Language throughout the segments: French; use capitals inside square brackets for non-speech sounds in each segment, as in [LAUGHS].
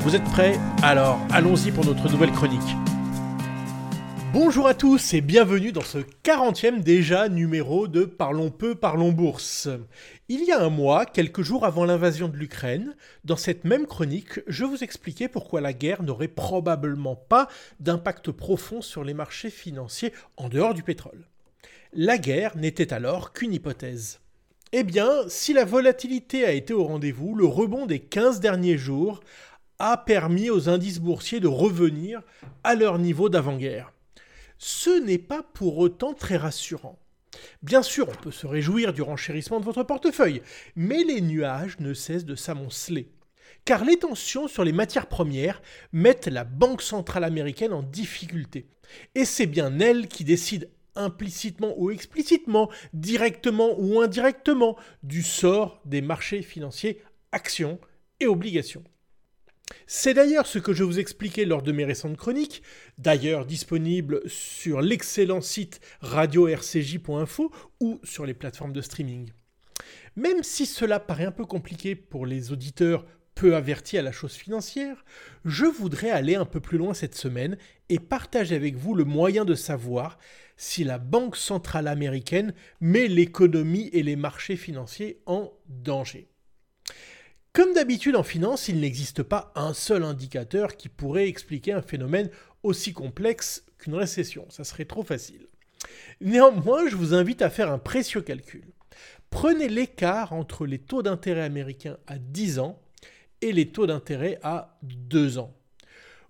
Vous êtes prêts Alors allons-y pour notre nouvelle chronique. Bonjour à tous et bienvenue dans ce 40e déjà numéro de Parlons peu, parlons bourse. Il y a un mois, quelques jours avant l'invasion de l'Ukraine, dans cette même chronique, je vous expliquais pourquoi la guerre n'aurait probablement pas d'impact profond sur les marchés financiers en dehors du pétrole. La guerre n'était alors qu'une hypothèse. Eh bien, si la volatilité a été au rendez-vous, le rebond des 15 derniers jours a permis aux indices boursiers de revenir à leur niveau d'avant-guerre. Ce n'est pas pour autant très rassurant. Bien sûr, on peut se réjouir du renchérissement de votre portefeuille, mais les nuages ne cessent de s'amonceler. Car les tensions sur les matières premières mettent la Banque centrale américaine en difficulté. Et c'est bien elle qui décide implicitement ou explicitement, directement ou indirectement, du sort des marchés financiers, actions et obligations. C'est d'ailleurs ce que je vous expliquais lors de mes récentes chroniques, d'ailleurs disponibles sur l'excellent site radio-rcj.info ou sur les plateformes de streaming. Même si cela paraît un peu compliqué pour les auditeurs peu avertis à la chose financière, je voudrais aller un peu plus loin cette semaine et partager avec vous le moyen de savoir si la Banque centrale américaine met l'économie et les marchés financiers en danger. Comme d'habitude en finance, il n'existe pas un seul indicateur qui pourrait expliquer un phénomène aussi complexe qu'une récession. Ça serait trop facile. Néanmoins, je vous invite à faire un précieux calcul. Prenez l'écart entre les taux d'intérêt américains à 10 ans et les taux d'intérêt à 2 ans.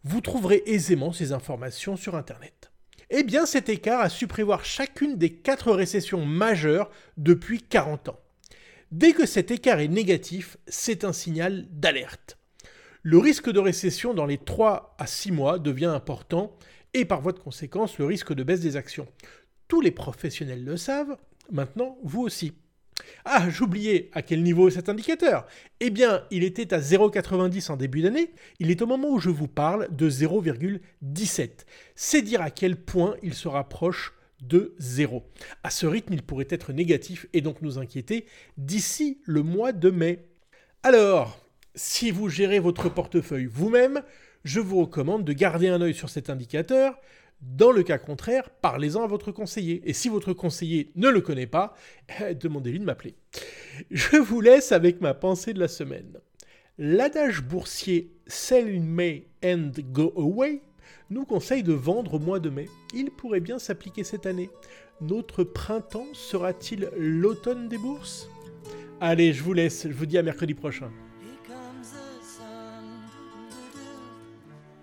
Vous trouverez aisément ces informations sur Internet. Eh bien, cet écart a su prévoir chacune des quatre récessions majeures depuis 40 ans. Dès que cet écart est négatif, c'est un signal d'alerte. Le risque de récession dans les 3 à 6 mois devient important et par voie de conséquence le risque de baisse des actions. Tous les professionnels le savent, maintenant vous aussi. Ah, j'oubliais à quel niveau est cet indicateur. Eh bien, il était à 0,90 en début d'année, il est au moment où je vous parle de 0,17. C'est dire à quel point il se rapproche de zéro. À ce rythme, il pourrait être négatif et donc nous inquiéter d'ici le mois de mai. Alors, si vous gérez votre portefeuille vous-même, je vous recommande de garder un œil sur cet indicateur. Dans le cas contraire, parlez-en à votre conseiller. Et si votre conseiller ne le connaît pas, [LAUGHS] demandez-lui de m'appeler. Je vous laisse avec ma pensée de la semaine. L'adage boursier Sell in May and Go Away nous conseille de vendre au mois de mai. Il pourrait bien s'appliquer cette année. Notre printemps sera-t-il l'automne des bourses? Allez, je vous laisse, je vous dis à mercredi prochain.